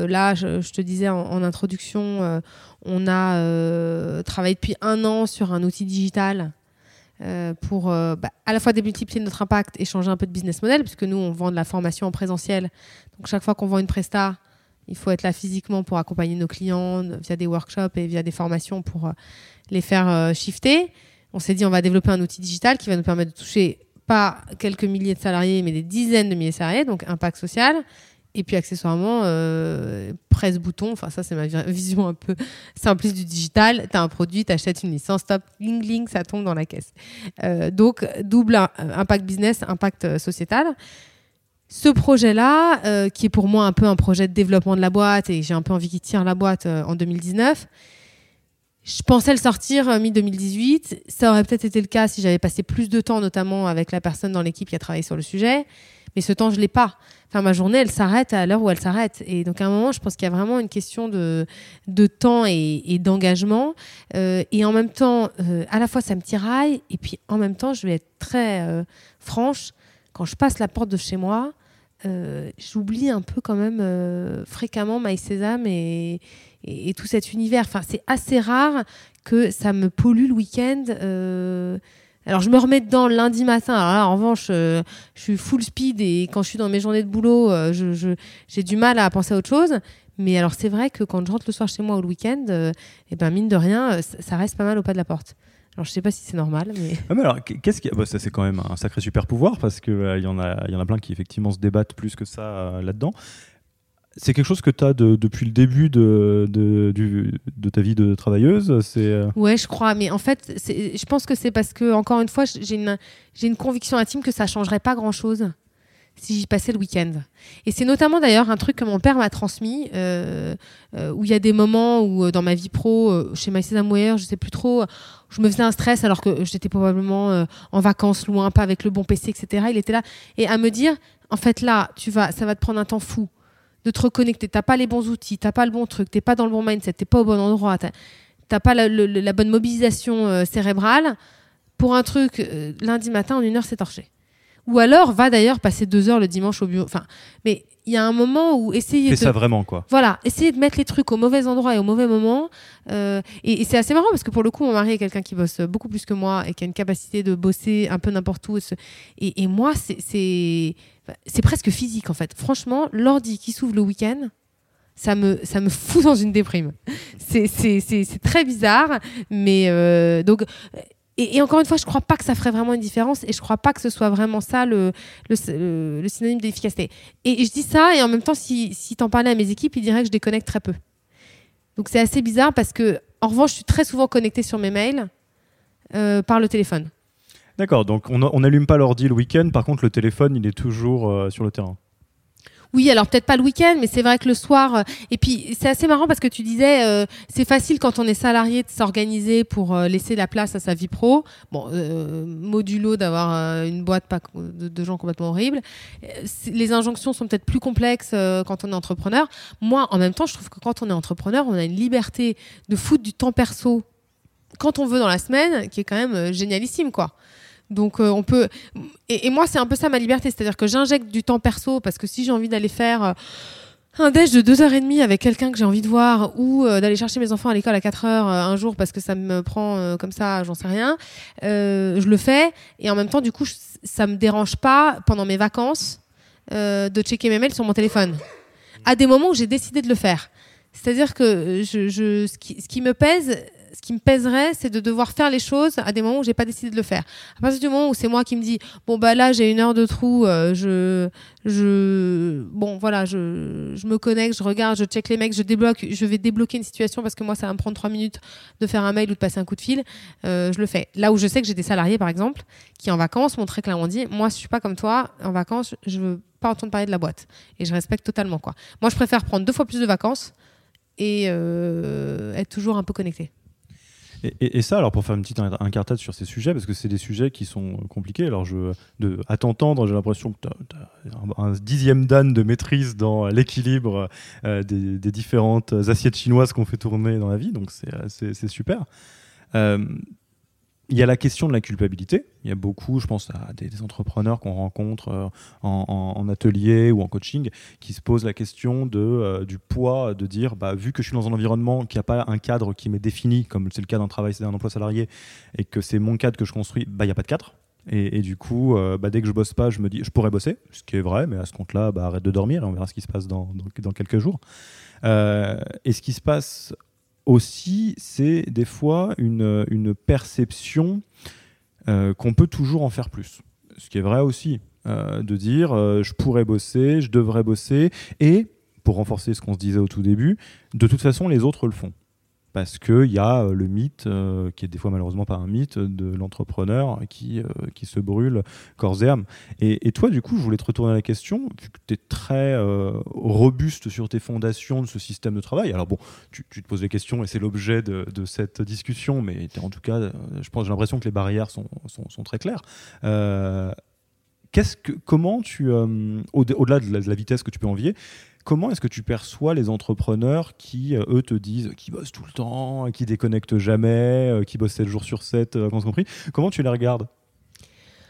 là, je, te disais en introduction, on a euh, travaillé depuis un an sur un outil digital euh, pour euh, bah, à la fois démultiplier notre impact et changer un peu de business model, puisque nous, on vend de la formation en présentiel. Donc chaque fois qu'on vend une presta, il faut être là physiquement pour accompagner nos clients via des workshops et via des formations pour les faire shifter. On s'est dit, on va développer un outil digital qui va nous permettre de toucher pas quelques milliers de salariés, mais des dizaines de milliers de salariés, donc impact social, et puis accessoirement, euh, presse-bouton, enfin ça c'est ma vision un peu simpliste du digital, tu as un produit, tu achètes une licence, stop, ling ling, ça tombe dans la caisse. Euh, donc double impact business, impact euh, sociétal. Ce projet-là, qui est pour moi un peu un projet de développement de la boîte et j'ai un peu envie qu'il tire la boîte en 2019, je pensais le sortir mi-2018. Ça aurait peut-être été le cas si j'avais passé plus de temps, notamment avec la personne dans l'équipe qui a travaillé sur le sujet. Mais ce temps, je l'ai pas. Enfin, ma journée, elle s'arrête à l'heure où elle s'arrête. Et donc, à un moment, je pense qu'il y a vraiment une question de, de temps et, d'engagement. Euh, et en même temps, euh, à la fois, ça me tiraille. Et puis, en même temps, je vais être très euh, franche. Quand je passe la porte de chez moi, j'oublie un peu quand même fréquemment Maïs Sésame et, et, tout cet univers. Enfin, c'est assez rare que ça me pollue le week-end. Alors je me remets dedans lundi matin. Alors là, en revanche, euh, je suis full speed et quand je suis dans mes journées de boulot, euh, j'ai du mal à penser à autre chose. Mais alors c'est vrai que quand je rentre le soir chez moi ou le week-end, euh, eh ben mine de rien, ça reste pas mal au pas de la porte. Alors je sais pas si c'est normal, mais. Ah alors qu'est-ce qui, bah, ça c'est quand même un sacré super pouvoir parce que il y a, y en a plein qui effectivement se débattent plus que ça là-dedans. C'est quelque chose que tu as depuis le début de, ta vie de travailleuse c'est euh Ouais, je crois. Mais en fait, je pense que c'est parce que, encore une fois, j'ai une, conviction intime que ça changerait pas grand-chose si j'y passais le week-end. Et c'est notamment d'ailleurs un truc que mon père m'a transmis, euh, euh, où il y a des moments où dans ma vie pro, chez My Sésame je sais plus trop, je me faisais un stress alors que j'étais probablement en vacances loin, pas avec le bon PC, etc. Il était là et à me dire, en fait là, tu vas, ça va te prendre un temps fou de te reconnecter. T'as pas les bons outils, t'as pas le bon truc, t'es pas dans le bon mindset, t'es pas au bon endroit, t'as pas la, bonne mobilisation euh, cérébrale. Pour un truc, euh, lundi matin, en une heure, c'est torché. Ou alors, va d'ailleurs passer deux heures le dimanche au bureau. Mais il y a un moment où essayer Fais ça vraiment, quoi. Voilà, essayer de mettre les trucs au mauvais endroit et au mauvais moment. Euh, et, c'est assez marrant parce que pour le coup, mon mari est quelqu'un qui bosse beaucoup plus que moi et qui a une capacité de bosser un peu n'importe où. Et, et moi, c'est c'est presque physique en fait. Franchement, l'ordi qui s'ouvre le week-end, ça me, ça me fout dans une déprime. C'est très bizarre, mais euh, donc. Et, encore une fois, je ne crois pas que ça ferait vraiment une différence et je ne crois pas que ce soit vraiment ça le, synonyme d'efficacité. Et, je dis ça et en même temps, si, si tu en parlais à mes équipes, ils diraient que je déconnecte très peu. Donc c'est assez bizarre parce que, en revanche, je suis très souvent connectée sur mes mails euh, par le téléphone. D'accord, donc on n'allume pas l'ordi le week-end, par contre le téléphone, il est toujours euh, sur le terrain. Oui, alors peut-être pas le week-end, mais c'est vrai que le soir. Euh, et puis c'est assez marrant parce que tu disais, euh, c'est facile quand on est salarié de s'organiser pour laisser la place à sa vie pro. Bon, modulo d'avoir une boîte pas de, gens complètement horribles. Les injonctions sont peut-être plus complexes quand on est entrepreneur. Moi, en même temps, je trouve que quand on est entrepreneur, on a une liberté de foutre du temps perso quand on veut dans la semaine, qui est quand même génialissime, quoi. Donc euh, on peut et, moi c'est un peu ça ma liberté, c'est-à-dire que j'injecte du temps perso parce que si j'ai envie d'aller faire euh, un déj de 2h30 avec quelqu'un que j'ai envie de voir ou euh, d'aller chercher mes enfants à l'école à 4h un jour parce que ça me prend comme ça, j'en sais rien, je le fais. Et en même temps du coup ça me dérange pas pendant mes vacances de checker mes mails sur mon téléphone. À des moments où j'ai décidé de le faire. C'est-à-dire que ce qui me pèse, ce qui me pèserait, c'est de devoir faire les choses à des moments où j'ai pas décidé de le faire. À partir du moment où c'est moi qui me dis bon bah là j'ai une heure de trou, euh, je je bon voilà je, je me connecte, je regarde, je check les mecs, je débloque, je vais débloquer une situation parce que moi ça va me prendre trois minutes de faire un mail ou de passer un coup de fil, euh, je le fais. Là où je sais que j'ai des salariés par exemple qui en vacances m'ont très clairement dit moi je suis pas comme toi en vacances, je veux pas entendre parler de la boîte et je respecte totalement quoi. Moi je préfère prendre deux fois plus de vacances et euh, être toujours un peu connecté. Et, ça, alors pour faire une petite incartade sur ces sujets, parce que c'est des sujets qui sont compliqués. Alors, de, à t'entendre, j'ai l'impression que tu as, un dixième d'âne de maîtrise dans l'équilibre euh, des, différentes assiettes chinoises qu'on fait tourner dans la vie. Donc, c'est super. Euh, il y a la question de la culpabilité. Il y a beaucoup, je pense à des, entrepreneurs qu'on rencontre euh, en, atelier ou en coaching, qui se posent la question euh, du poids de dire, bah, vu que je suis dans un environnement qui n'a pas un cadre qui m'est défini, comme c'est le cas d'un travail, c'est un emploi salarié, et que c'est mon cadre que je construis, bah, il n'y a pas de cadre. Et, du coup, euh, bah, dès que je bosse pas, je me dis, je pourrais bosser, ce qui est vrai, mais à ce compte-là, arrête de dormir et on verra ce qui se passe dans, quelques jours. et ce qui se passe aussi, c'est des fois une, perception euh, qu'on peut toujours en faire plus. Ce qui est vrai aussi, euh, de dire euh, je pourrais bosser, je devrais bosser, et pour renforcer ce qu'on se disait au tout début, de toute façon les autres le font parce qu'il y a euh, le mythe, euh, qui est des fois malheureusement pas un mythe, de l'entrepreneur qui, euh, qui se brûle corps et âme. Et, toi, du coup, je voulais te retourner à la question, vu que tu es très robuste sur tes fondations de ce système de travail. Alors bon, tu, te poses des questions et c'est l'objet de, cette discussion, mais en tout cas, je pense, j'ai l'impression que les barrières sont, sont, sont très claires. Qu'est-ce que, comment tu, au-delà de, la vitesse que tu peux envier, comment est-ce que tu perçois les entrepreneurs qui, eux, te disent qui bossent tout le temps, qui déconnectent jamais, qui bossent 7 jours sur 7, vacances compris Comment tu les regardes?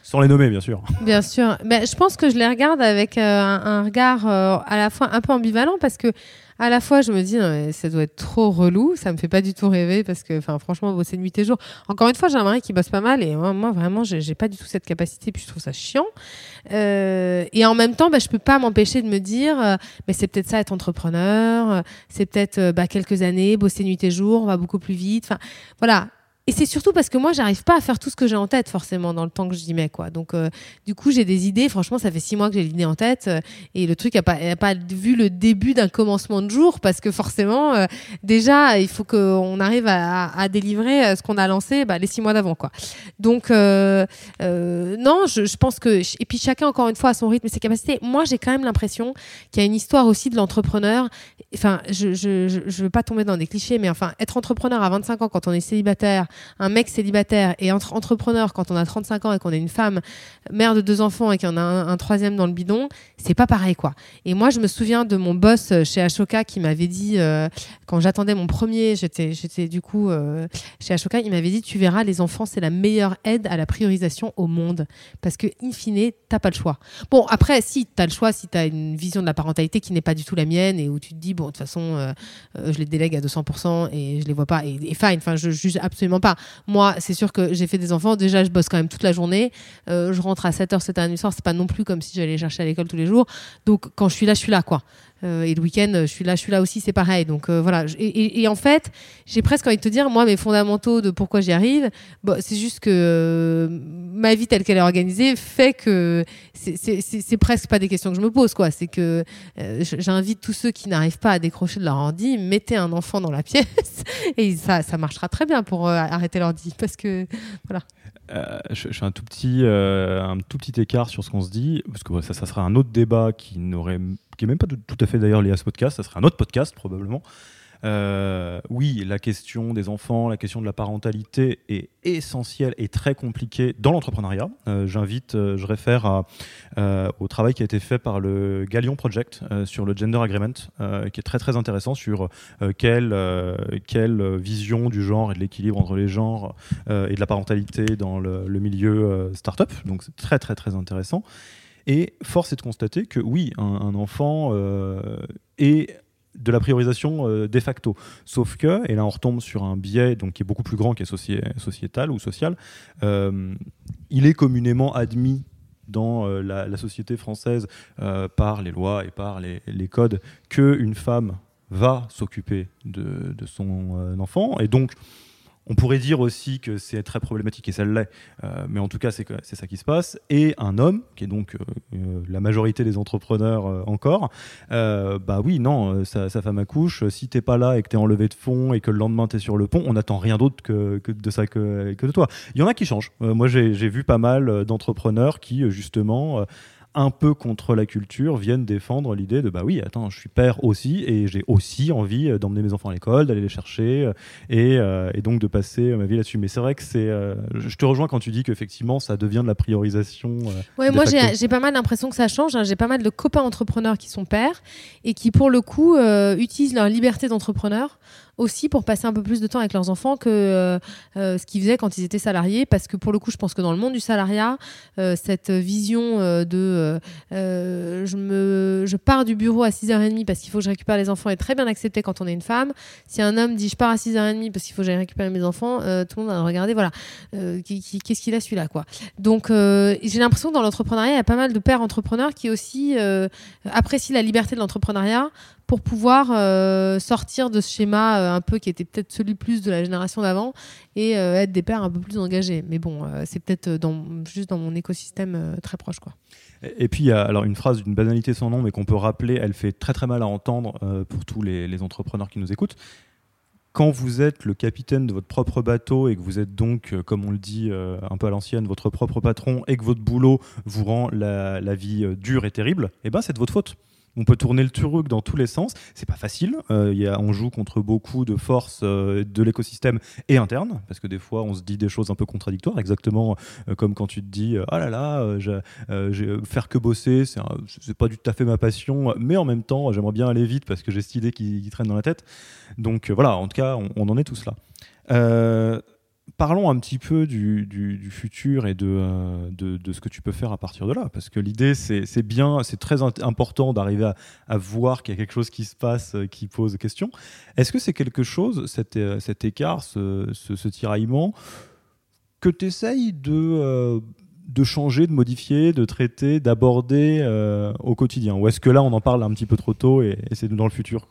Sans les nommer, bien sûr. Bien sûr. Mais je pense que je les regarde avec un, regard à la fois un peu ambivalent parce que à la fois, je me dis, ça doit être trop relou, ça me fait pas du tout rêver parce que, enfin, franchement, bosser nuit et jour. Encore une fois, j'ai un mari qui bosse pas mal et moi, moi vraiment, j'ai pas du tout cette capacité, puis je trouve ça chiant. Euh, et en même temps, bah, je peux pas m'empêcher de me dire, euh, mais c'est peut-être ça être entrepreneur, c'est peut-être euh, bah, quelques années, bosser nuit et jour, on va beaucoup plus vite. Enfin, voilà. Et c'est surtout parce que moi, j'arrive pas à faire tout ce que j'ai en tête forcément dans le temps que j'y mets. Quoi. Donc, euh, du coup, j'ai des idées. Franchement, ça fait six mois que j'ai l'idée en tête. Euh, et le truc n'a pas, pas vu le début d'un commencement de jour parce que forcément, euh, déjà, il faut qu'on arrive à, délivrer ce qu'on a lancé bah, les six mois d'avant. Quoi. Donc, non, je, je, pense que. Et puis, chacun, encore une fois, a son rythme et ses capacités. Moi, j'ai quand même l'impression qu'il y a une histoire aussi de l'entrepreneur. Enfin, je ne veux pas tomber dans des clichés, mais enfin, être entrepreneur à 25 ans quand on est célibataire, un mec célibataire et entre entrepreneur quand on a 35 ans et qu'on est une femme, mère de deux enfants et qu'on a un, troisième dans le bidon, c'est pas pareil quoi. Et moi, je me souviens de mon boss chez Ashoka qui m'avait dit, euh, quand j'attendais mon premier, j'étais, du coup euh, chez Ashoka, il m'avait dit Tu verras, les enfants, c'est la meilleure aide à la priorisation au monde. Parce que, in fine, t'as pas le choix. Bon, après, si t'as le choix, si t'as une vision de la parentalité qui n'est pas du tout la mienne et où tu te dis Bon, de toute façon, euh, je les délègue à 200% et je les vois pas, et, et fine, enfin, je juge absolument pas. Moi, c'est sûr que j'ai fait des enfants. Déjà, je bosse quand même toute la journée. Euh, je rentre à 7h, 7h du soir. C'est pas non plus comme si j'allais chercher à l'école tous les jours. Donc, quand je suis là, je suis là, quoi. Euh, et le week-end, je suis là, je suis là aussi, c'est pareil. Donc euh, voilà. Et, en fait, j'ai presque envie de te dire, moi, mes fondamentaux de pourquoi j'y arrive, c'est juste que ma vie telle qu'elle est organisée fait que c'est presque pas des questions que je me pose, quoi. C'est que j'invite tous ceux qui n'arrivent pas à décrocher de leur ordi, mettez un enfant dans la pièce et ça, marchera très bien pour arrêter l'ordi parce que voilà. je, fais un tout petit, un tout petit écart sur ce qu'on se dit, parce que ça sera un autre débat qui n'aurait qui n'est même pas tout à fait d'ailleurs lié à ce podcast, ça serait un autre podcast probablement. Euh, oui, la question des enfants, la question de la parentalité est essentielle et très compliquée dans l'entrepreneuriat. Euh, j'invite, euh, je réfère au travail qui a été fait par le Galion Project sur le Gender Agreement, qui est très très intéressant sur quelle, quelle vision du genre et de l'équilibre entre les genres et de la parentalité dans le, le milieu startup. Donc c'est très très très intéressant. Et force est de constater que oui, un, enfant euh, est de la priorisation euh, de facto. Sauf que, et là on retombe sur un biais donc, qui est beaucoup plus grand, qui est sociétal ou social, euh, il est communément admis dans la, société française par les lois et par les, codes qu'une femme va s'occuper de, de, son enfant. Et donc, on pourrait dire aussi que c'est très problématique, et ça l'est, euh, mais en tout cas, c'est ça qui se passe. Et un homme, qui est donc euh, euh, la majorité des entrepreneurs encore, bah oui, non, sa, femme accouche, si t'es pas là et que t'es en levée de fond et que le lendemain t'es sur le pont, on n'attend rien d'autre que, de ça que, de toi. Il y en a qui changent. moi, j'ai vu pas mal d'entrepreneurs qui, justement, un peu contre la culture viennent défendre l'idée de bah oui, attends, je suis père aussi et j'ai aussi envie euh, d'emmener mes enfants à l'école, d'aller les chercher euh, euh, et, donc de passer ma vie là-dessus. Mais c'est vrai que c'est. je te rejoins quand tu dis qu'effectivement ça devient de la priorisation. ouais, moi j'ai pas mal l'impression que ça change. Hein. J'ai pas mal de copains entrepreneurs qui sont pères et qui pour le coup utilisent leur liberté d'entrepreneur aussi pour passer un peu plus de temps avec leurs enfants que euh, euh, ce qu'ils faisaient quand ils étaient salariés. Parce que pour le coup, je pense que dans le monde du salariat, euh, cette vision de je, me, je pars du bureau à 6h30 parce qu'il faut que je récupère les enfants est très bien acceptée quand on est une femme. Si un homme dit je pars à 6h30 parce qu'il faut que j'aille récupérer mes enfants, tout le monde va regarder, voilà, qu'est-ce qu'il a celui-là quoi? Donc j'ai l'impression que dans l'entrepreneuriat, il y a pas mal de pères entrepreneurs qui aussi apprécient la liberté de l'entrepreneuriat pour pouvoir euh, sortir de ce schéma euh, un peu qui était peut-être celui plus de la génération d'avant et euh, être des pères un peu plus engagés. Mais bon, c'est peut-être dans, juste dans mon écosystème très proche. Quoi. Et, puis, il y a alors, une phrase d'une banalité sans nom, mais qu'on peut rappeler, elle fait très très mal à entendre pour tous les, entrepreneurs qui nous écoutent. Quand vous êtes le capitaine de votre propre bateau et que vous êtes donc, comme on le dit un peu à l'ancienne, votre propre patron et que votre boulot vous rend la, la vie dure et terrible, eh ben, c'est de votre faute. On peut tourner le truc dans tous les sens. C'est pas facile. Euh, y a, on joue contre beaucoup de forces euh, de l'écosystème et interne, parce que des fois, on se dit des choses un peu contradictoires, exactement euh, comme quand tu te dis Ah là là, faire que bosser, c'est pas du tout à fait ma passion, mais en même temps, j'aimerais bien aller vite parce que j'ai cette idée qui, traîne dans la tête. Donc voilà, en tout cas, on, on en est tous là parlons un petit peu du, futur et euh, de, ce que tu peux faire à partir de là. Parce que l'idée, c'est bien, c'est très important d'arriver à, voir qu'il y a quelque chose qui se passe, euh, qui pose question. Est-ce que c'est quelque chose, cet, euh, écart, ce, tiraillement, que tu essayes de, changer, de modifier, de traiter, d'aborder au quotidien? Ou est-ce que là, on en parle un petit peu trop tôt et, c'est dans le futur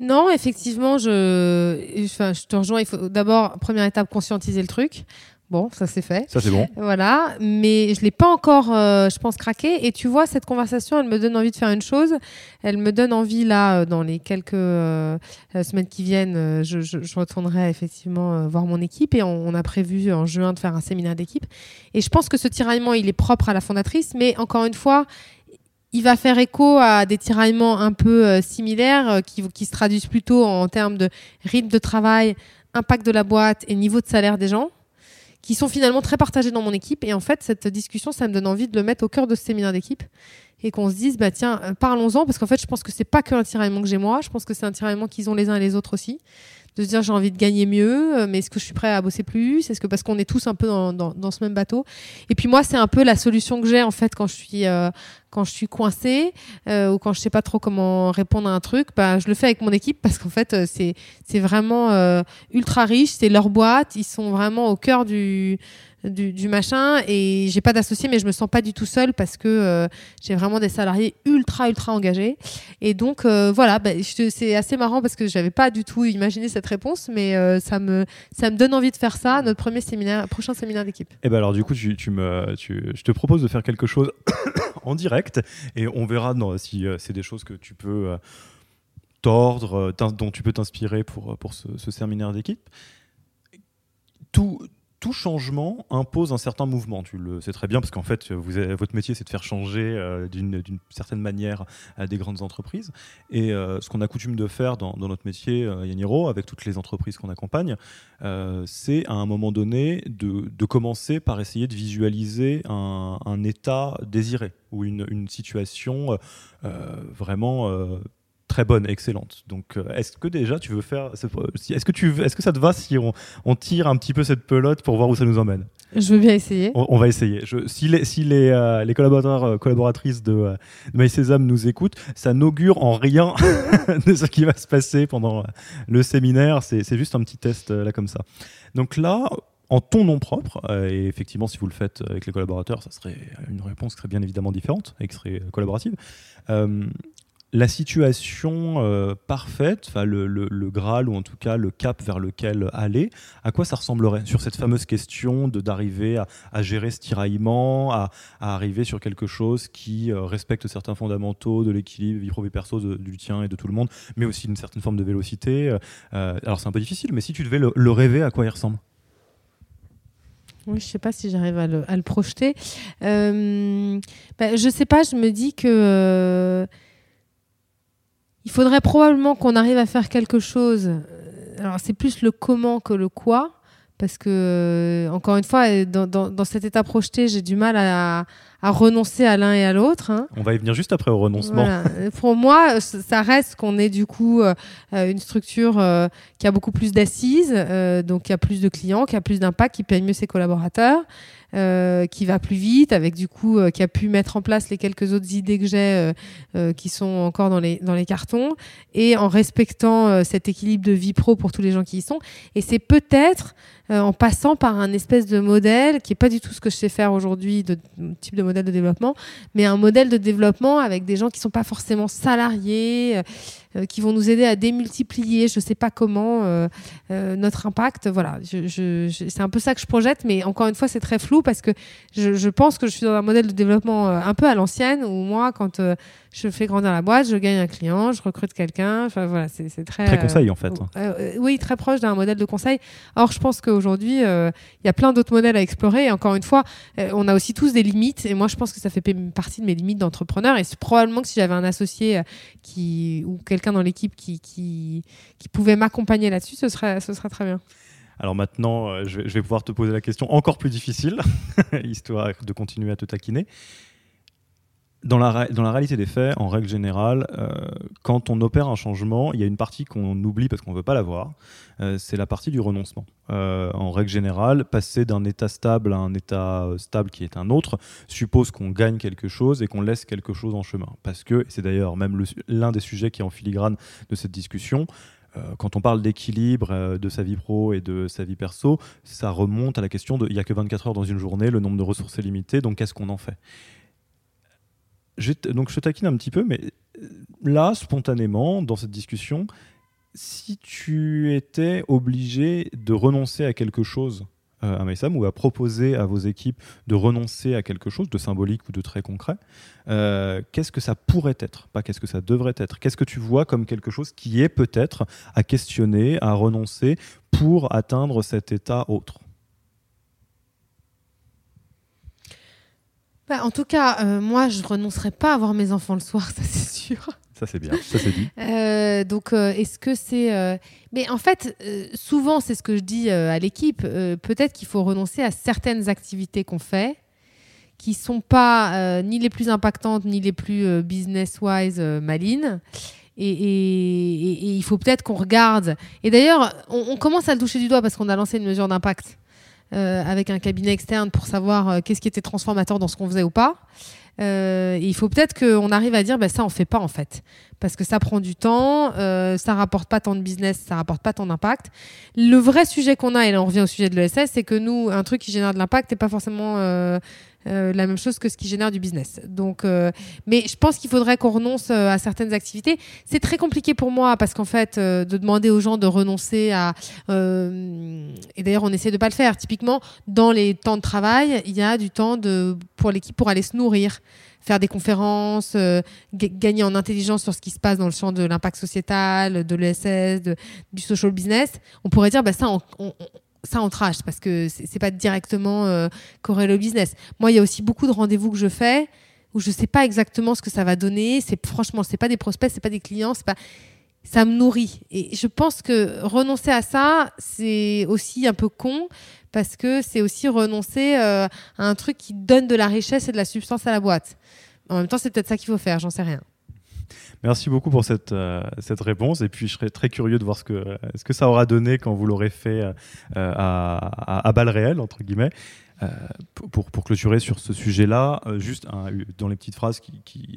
non, effectivement, je, enfin, je te rejoins. Il faut d'abord, première étape, conscientiser le truc. Bon, ça c'est fait. Ça c'est bon. Voilà, mais je l'ai pas encore, euh, je pense, craqué. Et tu vois, cette conversation, elle me donne envie de faire une chose. Elle me donne envie là, euh, dans les quelques euh, semaines qui viennent, je, je, retournerai effectivement voir mon équipe et on, on, a prévu en juin de faire un séminaire d'équipe. Et je pense que ce tiraillement, il est propre à la fondatrice, mais encore une fois, il va faire écho à des tiraillements un peu euh, similaires euh, qui, se traduisent plutôt en termes de rythme de travail, impact de la boîte et niveau de salaire des gens, qui sont finalement très partagés dans mon équipe. Et en fait, cette discussion, ça me donne envie de le mettre au cœur de ce séminaire d'équipe et qu'on se dise, bah tiens, euh, parlons-en, parce qu'en fait, je pense que c'est pas que un tiraillement que j'ai moi, je pense que c'est un tiraillement qu'ils ont les uns et les autres aussi de se dire j'ai envie de gagner mieux, euh, mais est-ce que je suis prêt à bosser plus? Est-ce que parce qu'on est tous un peu dans, dans, ce même bateau? Et puis moi, c'est un peu la solution que j'ai en fait quand je suis euh, quand je suis coincée euh, ou quand je sais pas trop comment répondre à un truc, bah, je le fais avec mon équipe parce qu'en fait c'est c'est vraiment ultra riche, c'est leur boîte, ils sont vraiment au cœur du du, machin. Et j'ai pas d'associé mais je me sens pas du tout seule parce que euh, j'ai vraiment des salariés ultra ultra engagés. Et donc euh, voilà bah, c'est assez marrant parce que j'avais pas du tout imaginé cette réponse mais euh, ça me ça me donne envie de faire ça notre premier séminaire prochain séminaire d'équipe. Et eh ben alors du coup tu me tu, je te propose de faire quelque chose en direct et on verra non, si c'est des choses que tu peux tordre dont tu peux t'inspirer pour pour ce, ce séminaire d'équipe. Tout tout changement impose un certain mouvement. Tu le sais très bien parce qu'en fait, votre métier, c'est de faire changer euh, d'une certaine manière à des grandes entreprises. Et euh, ce qu'on a coutume de faire dans, notre métier, euh, Yaniro, avec toutes les entreprises qu'on accompagne, c'est à un moment donné de, commencer par essayer de visualiser un, état désiré ou une situation vraiment très bonne, excellente. Donc, euh, est-ce que déjà tu veux faire, est-ce que tu, est-ce que ça te va si on, tire un petit peu cette pelote pour voir où ça nous emmène? Je veux bien essayer. On, va essayer. Je, si les, si les, euh, les collaborateurs, euh, collaboratrices de, de nous écoutent, ça n'augure en rien de ce qui va se passer pendant le séminaire. C'est, juste un petit test là comme ça. Donc là, en ton nom propre, et effectivement, si vous le faites avec les collaborateurs, ça serait une réponse qui serait bien évidemment différente et qui serait collaborative la situation euh, parfaite, le, le, Graal ou en tout cas le cap vers lequel aller, à quoi ça ressemblerait sur cette fameuse question d'arriver à, gérer ce tiraillement, à, arriver sur quelque chose qui euh, respecte certains fondamentaux de l'équilibre vie pro perso du tien et de tout le monde, mais aussi une certaine forme de vélocité. Euh, alors c'est un peu difficile, mais si tu devais le, rêver, à quoi il ressemble? Oui, je ne sais pas si j'arrive à le, projeter. Bah, je ne sais pas, je me dis que il faudrait probablement qu'on arrive à faire quelque chose. Alors, c'est plus le comment que le quoi. Parce que, euh, encore une fois, dans, cet état projeté, j'ai du mal à, renoncer à l'un et à l'autre. Hein. On va y venir juste après au renoncement. Pour moi, ça reste qu'on est du coup euh, une structure euh, qui a beaucoup plus d'assises, donc qui a plus de clients, qui a plus d'impact, qui paye mieux ses collaborateurs. Euh, qui va plus vite, avec du coup, euh, qui a pu mettre en place les quelques autres idées que j'ai euh, qui sont encore dans les, dans les cartons, et en respectant cet équilibre de vie pro pour tous les gens qui y sont. Et c'est peut-être en passant par un espèce de modèle qui est pas du tout ce que je sais faire aujourd'hui, de type de modèle de développement, mais un modèle de développement avec des gens qui sont pas forcément salariés qui vont nous aider à démultiplier, je ne sais pas comment, notre impact. Voilà, c'est un peu ça que je projette, mais encore une fois, c'est très flou parce que je, pense que je suis dans un modèle de développement un peu à l'ancienne, où moi, quand je fais grandir la boîte, je gagne un client, je recrute quelqu'un. Enfin voilà, c'est très. Très conseil en fait. oui, très proche d'un modèle de conseil. Or, je pense qu'aujourd'hui, il y a plein d'autres modèles à explorer. Et encore une fois, on a aussi tous des limites. Et moi, je pense que ça fait partie de mes limites d'entrepreneur. Et c'est probablement que si j'avais un associé qui, ou quelqu'un dans l'équipe qui, qui, qui pouvait m'accompagner là-dessus, ce serait, ce serait très bien. Alors maintenant, je vais pouvoir te poser la question encore plus difficile, histoire de continuer à te taquiner dans la, dans la réalité des faits, en règle générale, euh, quand on opère un changement, il y a une partie qu'on oublie parce qu'on ne veut pas la voir, euh, c'est la partie du renoncement. Euh, en règle générale, passer d'un état stable à un état stable qui est un autre suppose qu'on gagne quelque chose et qu'on laisse quelque chose en chemin. Parce que, c'est d'ailleurs même l'un des sujets qui est en filigrane de cette discussion, quand on parle d'équilibre de sa vie pro et de sa vie perso, ça remonte à la question de il n'y a que 24 heures dans une journée, le nombre de ressources est limité, donc qu'est-ce qu'on en fait? Donc je te taquine un petit peu, mais euh, là, spontanément, dans cette discussion, si tu étais obligé de renoncer à quelque chose euh, à Maïsam ou à proposer à vos équipes de renoncer à quelque chose de symbolique ou de très concret, euh, qu'est-ce que ça pourrait être? Pas qu'est-ce que ça devrait être. Qu'est-ce que tu vois comme quelque chose qui est peut-être à questionner, à renoncer pour atteindre cet état autre? Bah, en tout cas, euh, moi, je renoncerai pas à voir mes enfants le soir, ça c'est sûr. Ça c'est bien, c'est dit. Euh, donc, euh, est-ce que c'est... Mais en fait, souvent, c'est ce que je dis à l'équipe, peut-être qu'il faut renoncer à certaines activités qu'on fait qui sont pas ni les plus impactantes, ni les plus business-wise malines. Et, il faut peut-être qu'on regarde. Et d'ailleurs, on, commence à le toucher du doigt parce qu'on a lancé une mesure d'impact euh, avec un cabinet externe pour savoir euh, qu'est-ce qui était transformateur dans ce qu'on faisait ou pas. Euh, il faut peut-être qu'on arrive à dire bah, ça on fait pas en fait parce que ça prend du temps, euh, ça rapporte pas tant de business, ça rapporte pas tant d'impact. Le vrai sujet qu'on a et là on revient au sujet de l'ESS, c'est que nous un truc qui génère de l'impact n'est pas forcément euh, euh, la même chose que ce qui génère du business. Donc, euh, mais je pense qu'il faudrait qu'on renonce euh, à certaines activités. C'est très compliqué pour moi parce qu'en fait, de demander aux gens de renoncer à. et d'ailleurs, on essaie de pas le faire. Typiquement, dans les temps de travail, il y a du temps pour l'équipe pour aller se nourrir faire des conférences, gagner en intelligence sur ce qui se passe dans le champ de l'impact sociétal, de l'ESS, du social business, on pourrait dire bah ça, on, ça on trash parce que c'est pas directement euh, corrélé au business. Moi, il y a aussi beaucoup de rendez-vous que je fais où je sais pas exactement ce que ça va donner. C'est franchement, c'est pas des prospects, c'est pas des clients, c'est pas ça me nourrit. Et je pense que renoncer à ça, c'est aussi un peu con parce que c'est aussi renoncer euh, à un truc qui donne de la richesse et de la substance à la boîte. En même temps, c'est peut-être ça qu'il faut faire, j'en sais rien. Merci beaucoup pour cette, euh, cette réponse. Et puis, je serais très curieux de voir ce que, ce que ça aura donné quand vous l'aurez fait euh, à, à, balles réelles, entre guillemets. Euh, pour, pour, clôturer sur ce sujet-là, juste dans les petites phrases qui, qui,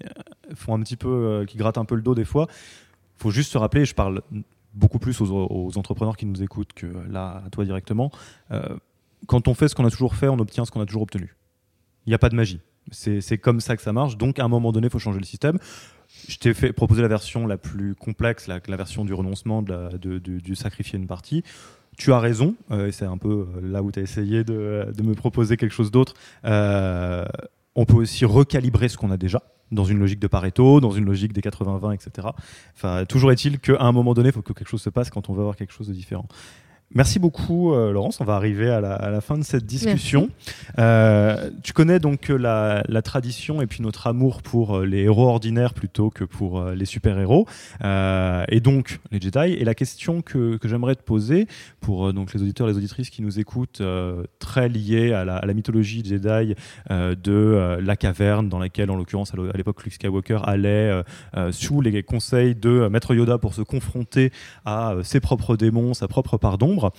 font un petit peu, qui grattent un peu le dos des fois, il faut juste se rappeler, je parle beaucoup plus aux, aux, entrepreneurs qui nous écoutent que là, à toi directement. quand on fait ce qu'on a toujours fait, on obtient ce qu'on a toujours obtenu. Il n'y a pas de magie. C'est comme ça que ça marche. Donc, à un moment donné, il faut changer le système. Je t'ai fait proposer la version la plus complexe, la, la version du renoncement, de, du sacrifier une partie. Tu as raison, euh, et c'est un peu euh, là où tu as essayé de, de, me proposer quelque chose d'autre. Euh, on peut aussi recalibrer ce qu'on a déjà dans une logique de Pareto, dans une logique des 80-20, etc. Enfin, toujours est-il qu'à un moment donné, il faut que quelque chose se passe quand on veut avoir quelque chose de différent. Merci beaucoup, euh, Laurence. On va arriver à la, fin de cette discussion. Euh, tu connais donc euh, la, tradition et puis notre amour pour les héros ordinaires plutôt que pour les super-héros, et donc les Jedi. Et la question que, j'aimerais te poser pour donc les auditeurs et les auditrices qui nous écoutent, très liée à la, mythologie Jedi de la caverne dans laquelle, en l'occurrence à l'époque, Luke Skywalker allait sous les conseils de Maître Yoda pour se confronter à ses propres démons, sa propre part d'ombre.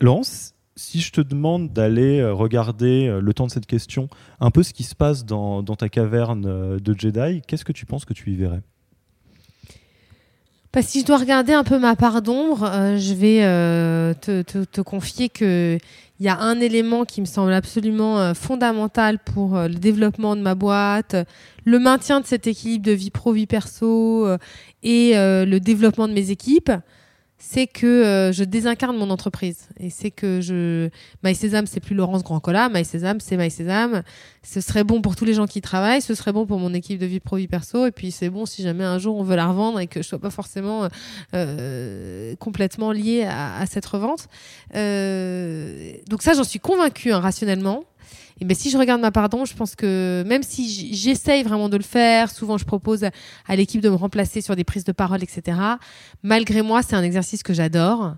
Laurence, si je te demande d'aller euh, regarder euh, le temps de cette question, un peu ce qui se passe dans, ta caverne euh, de Jedi, qu'est-ce que tu penses que tu y verrais? Bah, Si je dois regarder un peu ma part d'ombre, je vais te, confier qu'il y a un élément qui me semble absolument fondamental pour le développement de ma boîte, le maintien de cet équilibre de vie pro-vie perso et le développement de mes équipes c'est que euh, je désincarne mon entreprise. Et c'est que je. My Sésame, c'est plus Laurence Grand-Cola. My Sésame, c'est My Sésame. Ce serait bon pour tous les gens qui travaillent. Ce serait bon pour mon équipe de vie pro, vie perso. Et puis, c'est bon si jamais un jour on veut la revendre et que je sois pas forcément euh, complètement liée à, cette revente. Euh, donc, ça, j'en suis convaincue hein, rationnellement. Et ben, si je regarde ma pardon, je pense que même si j'essaye vraiment de le faire, souvent je propose à l'équipe de me remplacer sur des prises de parole, etc. Malgré moi, c'est un exercice que j'adore,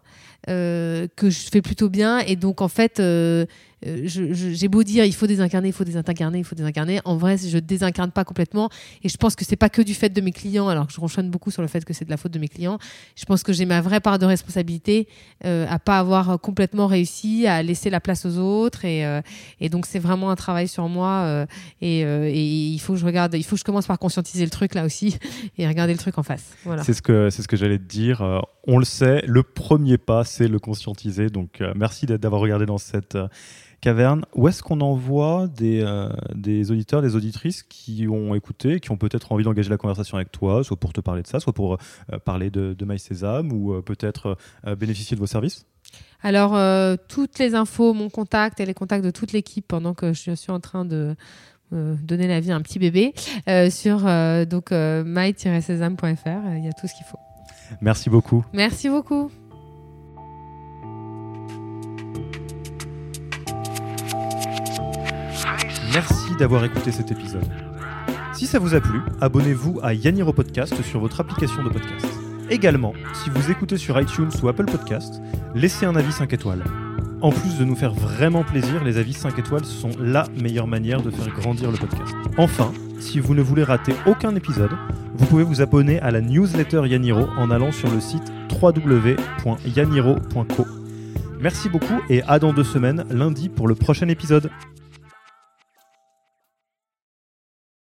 euh, que je fais plutôt bien. Et donc, en fait, euh, euh, j'ai beau dire il faut désincarner, il faut désincarner, il faut désincarner. En vrai, je désincarne pas complètement. Et je pense que c'est pas que du fait de mes clients, alors que je ronchonne beaucoup sur le fait que c'est de la faute de mes clients. Je pense que j'ai ma vraie part de responsabilité euh, à pas avoir complètement réussi, à laisser la place aux autres. Et, euh, donc, c'est vraiment un travail sur moi. Euh, et, il faut que je regarde, il faut que je commence par conscientiser le truc là aussi et regarder le truc en face. C'est ce que, ce que j'allais te dire. on le sait, le premier pas, c'est le conscientiser. Donc, merci d'avoir regardé dans cette Caverne, où est-ce qu'on envoie des, euh, des, auditeurs, des auditrices qui ont écouté, qui ont peut-être envie d'engager la conversation avec toi, soit pour te parler de ça, soit pour euh, parler de, de MySésame ou euh, peut-être bénéficier de vos services? Alors, toutes les infos, mon contact et les contacts de toute l'équipe pendant que je suis en train de donner la vie à un petit bébé sur donc my-sésame.fr, il y a tout ce qu'il faut. Merci beaucoup. Merci beaucoup. Merci d'avoir écouté cet épisode. Si ça vous a plu, abonnez-vous à Yaniro Podcast sur votre application de podcast. Également, si vous écoutez sur iTunes ou Apple Podcast, laissez un avis 5 étoiles. En plus de nous faire vraiment plaisir, les avis 5 étoiles sont la meilleure manière de faire grandir le podcast. Enfin, si vous ne voulez rater aucun épisode, vous pouvez vous abonner à la newsletter Yaniro en allant sur le site www.yaniro.co. Merci beaucoup et à dans deux semaines, lundi, pour le prochain épisode.